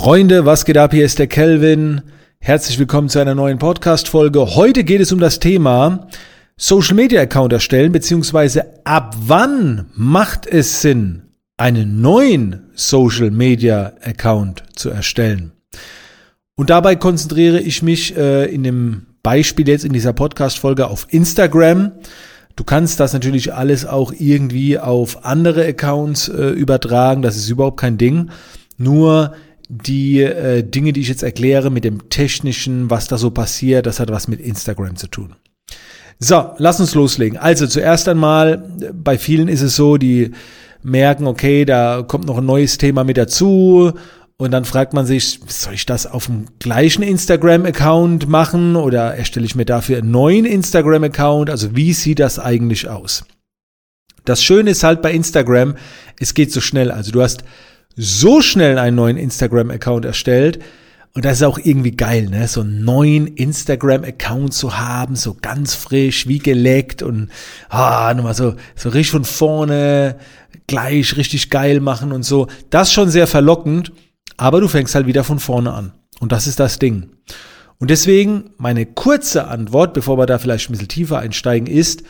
Freunde, was geht ab? Hier ist der Kelvin. Herzlich willkommen zu einer neuen Podcast-Folge. Heute geht es um das Thema Social Media Account erstellen, beziehungsweise ab wann macht es Sinn, einen neuen Social Media Account zu erstellen. Und dabei konzentriere ich mich äh, in dem Beispiel jetzt in dieser Podcast-Folge auf Instagram. Du kannst das natürlich alles auch irgendwie auf andere Accounts äh, übertragen. Das ist überhaupt kein Ding. Nur die äh, Dinge, die ich jetzt erkläre mit dem technischen, was da so passiert, das hat was mit Instagram zu tun. So, lass uns loslegen. Also zuerst einmal, bei vielen ist es so, die merken, okay, da kommt noch ein neues Thema mit dazu und dann fragt man sich, soll ich das auf dem gleichen Instagram-Account machen oder erstelle ich mir dafür einen neuen Instagram-Account? Also wie sieht das eigentlich aus? Das Schöne ist halt bei Instagram, es geht so schnell. Also du hast so schnell einen neuen Instagram-Account erstellt. Und das ist auch irgendwie geil, ne? So einen neuen Instagram-Account zu haben, so ganz frisch, wie geleckt und ah, nochmal so, so richtig von vorne gleich richtig geil machen und so. Das schon sehr verlockend, aber du fängst halt wieder von vorne an. Und das ist das Ding. Und deswegen meine kurze Antwort, bevor wir da vielleicht ein bisschen tiefer einsteigen, ist,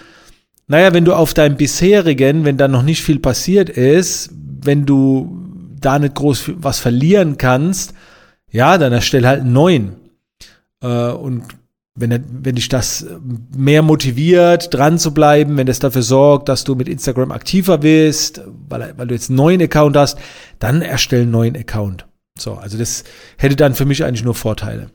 naja, wenn du auf deinem bisherigen, wenn da noch nicht viel passiert ist, wenn du da nicht groß was verlieren kannst, ja, dann erstell halt einen neuen. Äh, und wenn, wenn dich das mehr motiviert, dran zu bleiben, wenn das dafür sorgt, dass du mit Instagram aktiver bist, weil, weil du jetzt einen neuen Account hast, dann erstell einen neuen Account. So, also das hätte dann für mich eigentlich nur Vorteile.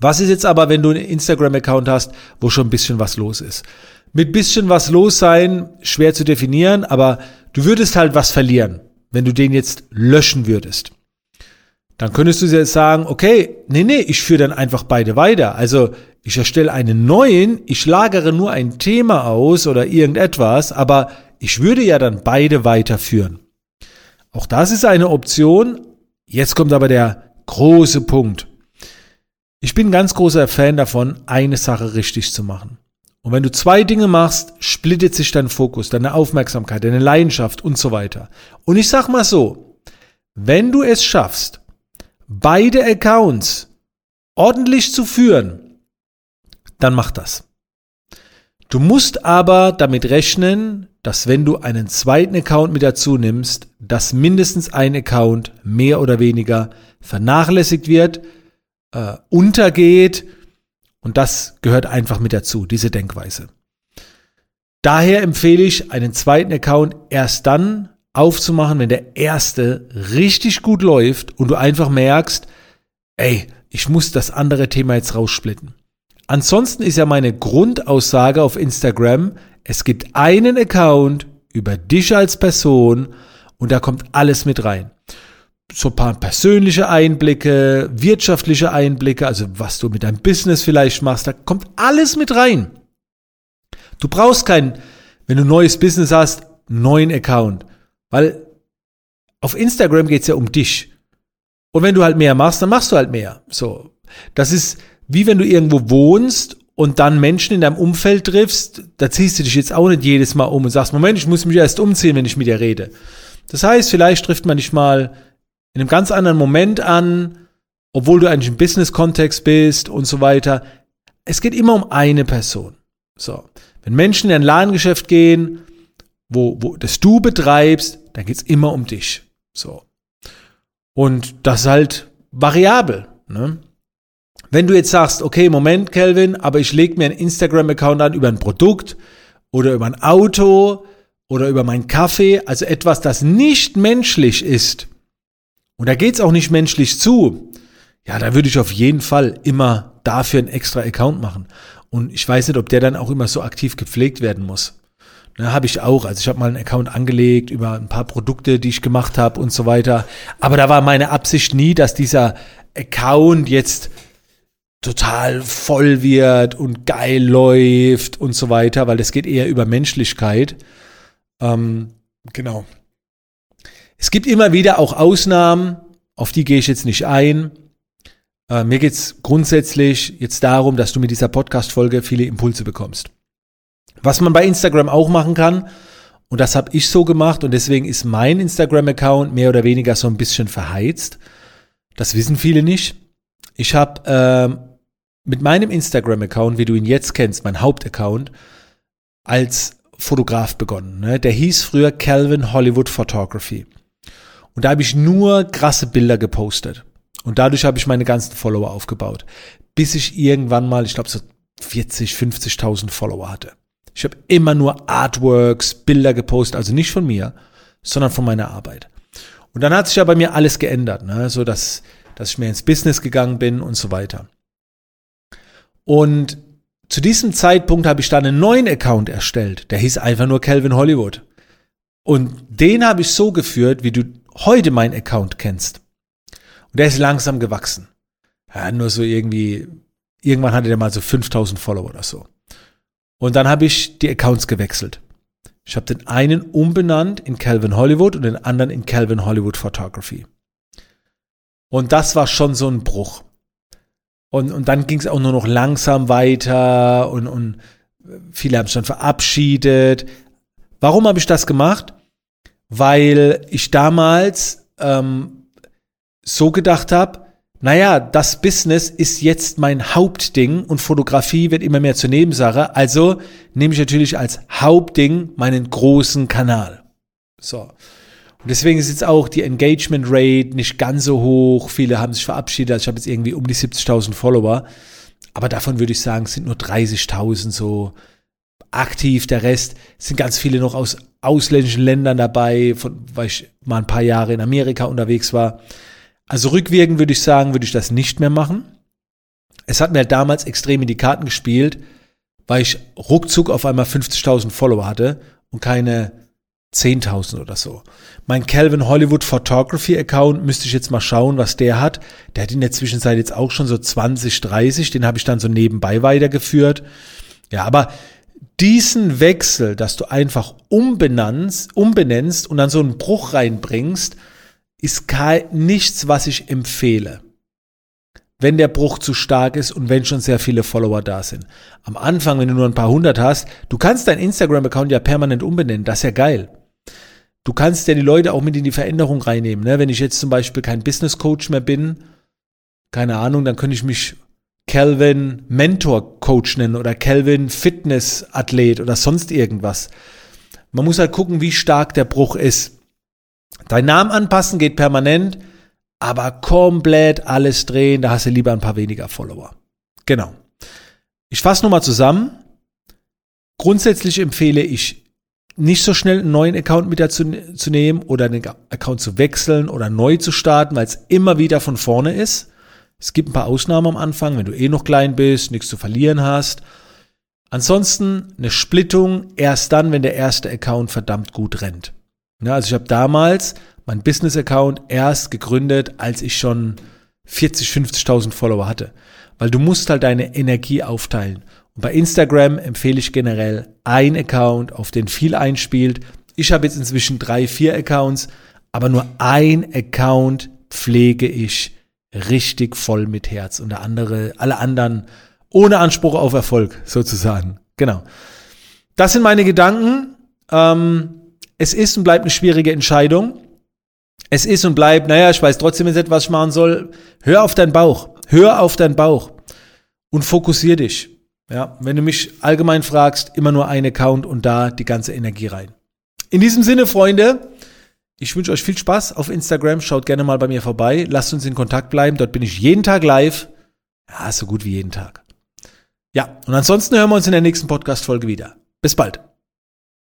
Was ist jetzt aber, wenn du einen Instagram-Account hast, wo schon ein bisschen was los ist? Mit bisschen was los sein, schwer zu definieren, aber du würdest halt was verlieren wenn du den jetzt löschen würdest, dann könntest du jetzt sagen, okay, nee, nee, ich führe dann einfach beide weiter. Also ich erstelle einen neuen, ich lagere nur ein Thema aus oder irgendetwas, aber ich würde ja dann beide weiterführen. Auch das ist eine Option. Jetzt kommt aber der große Punkt. Ich bin ein ganz großer Fan davon, eine Sache richtig zu machen. Und wenn du zwei Dinge machst, splittet sich dein Fokus, deine Aufmerksamkeit, deine Leidenschaft und so weiter. Und ich sag mal so, wenn du es schaffst, beide Accounts ordentlich zu führen, dann mach das. Du musst aber damit rechnen, dass wenn du einen zweiten Account mit dazu nimmst, dass mindestens ein Account mehr oder weniger vernachlässigt wird, äh, untergeht und das gehört einfach mit dazu, diese Denkweise. Daher empfehle ich, einen zweiten Account erst dann aufzumachen, wenn der erste richtig gut läuft und du einfach merkst, ey, ich muss das andere Thema jetzt raussplitten. Ansonsten ist ja meine Grundaussage auf Instagram, es gibt einen Account über dich als Person und da kommt alles mit rein so ein paar persönliche Einblicke, wirtschaftliche Einblicke, also was du mit deinem Business vielleicht machst, da kommt alles mit rein. Du brauchst keinen, wenn du neues Business hast, neuen Account, weil auf Instagram geht's ja um dich. Und wenn du halt mehr machst, dann machst du halt mehr. So, das ist wie wenn du irgendwo wohnst und dann Menschen in deinem Umfeld triffst, da ziehst du dich jetzt auch nicht jedes Mal um und sagst, Moment, ich muss mich erst umziehen, wenn ich mit dir rede. Das heißt, vielleicht trifft man dich mal in einem ganz anderen Moment an, obwohl du eigentlich im Business-Kontext bist und so weiter. Es geht immer um eine Person. So. Wenn Menschen in ein Ladengeschäft gehen, wo, wo das du betreibst, dann geht es immer um dich. So. Und das ist halt variabel. Ne? Wenn du jetzt sagst, okay, Moment, Kelvin, aber ich lege mir einen Instagram-Account an über ein Produkt oder über ein Auto oder über meinen Kaffee, also etwas, das nicht menschlich ist, und da geht's auch nicht menschlich zu, ja, da würde ich auf jeden Fall immer dafür einen extra Account machen. Und ich weiß nicht, ob der dann auch immer so aktiv gepflegt werden muss. Da habe ich auch. Also ich habe mal einen Account angelegt über ein paar Produkte, die ich gemacht habe und so weiter. Aber da war meine Absicht nie, dass dieser Account jetzt total voll wird und geil läuft und so weiter, weil das geht eher über Menschlichkeit. Ähm, genau. Es gibt immer wieder auch Ausnahmen, auf die gehe ich jetzt nicht ein. Äh, mir geht es grundsätzlich jetzt darum, dass du mit dieser Podcast-Folge viele Impulse bekommst. Was man bei Instagram auch machen kann, und das habe ich so gemacht, und deswegen ist mein Instagram-Account mehr oder weniger so ein bisschen verheizt. das wissen viele nicht. Ich habe ähm, mit meinem Instagram-Account, wie du ihn jetzt kennst, mein Hauptaccount, als Fotograf begonnen. Ne? Der hieß früher Calvin Hollywood Photography. Und da habe ich nur krasse Bilder gepostet. Und dadurch habe ich meine ganzen Follower aufgebaut. Bis ich irgendwann mal, ich glaube so 40, 50.000 Follower hatte. Ich habe immer nur Artworks, Bilder gepostet, also nicht von mir, sondern von meiner Arbeit. Und dann hat sich ja bei mir alles geändert, ne? so dass, dass ich mehr ins Business gegangen bin und so weiter. Und zu diesem Zeitpunkt habe ich dann einen neuen Account erstellt. Der hieß einfach nur Calvin Hollywood. Und den habe ich so geführt, wie du heute meinen Account kennst. Und der ist langsam gewachsen. Ja, nur so irgendwie, irgendwann hatte der mal so 5000 Follower oder so. Und dann habe ich die Accounts gewechselt. Ich habe den einen umbenannt in Calvin Hollywood und den anderen in Calvin Hollywood Photography. Und das war schon so ein Bruch. Und, und dann ging es auch nur noch langsam weiter und, und viele haben sich dann verabschiedet. Warum habe ich das gemacht? Weil ich damals ähm, so gedacht habe, naja, das Business ist jetzt mein Hauptding und Fotografie wird immer mehr zur Nebensache. Also nehme ich natürlich als Hauptding meinen großen Kanal. So. Und deswegen ist jetzt auch die Engagement Rate nicht ganz so hoch. Viele haben sich verabschiedet. Also ich habe jetzt irgendwie um die 70.000 Follower. Aber davon würde ich sagen, sind nur 30.000 so aktiv. Der Rest sind ganz viele noch aus ausländischen Ländern dabei, von, weil ich mal ein paar Jahre in Amerika unterwegs war. Also rückwirkend würde ich sagen, würde ich das nicht mehr machen. Es hat mir halt damals extrem in die Karten gespielt, weil ich ruckzuck auf einmal 50.000 Follower hatte und keine 10.000 oder so. Mein Calvin Hollywood Photography Account müsste ich jetzt mal schauen, was der hat. Der hat in der Zwischenzeit jetzt auch schon so 20, 30. Den habe ich dann so nebenbei weitergeführt. Ja, aber diesen Wechsel, dass du einfach umbenennst, umbenennst und dann so einen Bruch reinbringst, ist kein, nichts, was ich empfehle. Wenn der Bruch zu stark ist und wenn schon sehr viele Follower da sind. Am Anfang, wenn du nur ein paar hundert hast, du kannst deinen Instagram-Account ja permanent umbenennen. Das ist ja geil. Du kannst ja die Leute auch mit in die Veränderung reinnehmen. Ne? Wenn ich jetzt zum Beispiel kein Business Coach mehr bin, keine Ahnung, dann könnte ich mich Calvin Mentor Coach nennen oder Calvin Fitness Athlet oder sonst irgendwas. Man muss halt gucken, wie stark der Bruch ist. Dein Namen anpassen geht permanent, aber komplett alles drehen, da hast du lieber ein paar weniger Follower. Genau. Ich fasse nochmal zusammen. Grundsätzlich empfehle ich nicht so schnell einen neuen Account mit dazu zu nehmen oder den Account zu wechseln oder neu zu starten, weil es immer wieder von vorne ist. Es gibt ein paar Ausnahmen am Anfang, wenn du eh noch klein bist, nichts zu verlieren hast. Ansonsten eine Splittung erst dann, wenn der erste Account verdammt gut rennt. Ja, also ich habe damals mein Business-Account erst gegründet, als ich schon 40, 50.000 Follower hatte. Weil du musst halt deine Energie aufteilen. Und bei Instagram empfehle ich generell ein Account, auf den viel einspielt. Ich habe jetzt inzwischen drei, vier Accounts, aber nur ein Account pflege ich richtig voll mit Herz und der andere, alle anderen ohne Anspruch auf Erfolg sozusagen. Genau. Das sind meine Gedanken. Ähm, es ist und bleibt eine schwierige Entscheidung. Es ist und bleibt, naja, ich weiß trotzdem jetzt was ich machen soll. Hör auf deinen Bauch. Hör auf deinen Bauch. Und fokussier dich. Ja, wenn du mich allgemein fragst, immer nur ein Account und da die ganze Energie rein. In diesem Sinne, Freunde, ich wünsche euch viel Spaß auf Instagram. Schaut gerne mal bei mir vorbei. Lasst uns in Kontakt bleiben. Dort bin ich jeden Tag live. Ja, so gut wie jeden Tag. Ja, und ansonsten hören wir uns in der nächsten Podcast-Folge wieder. Bis bald.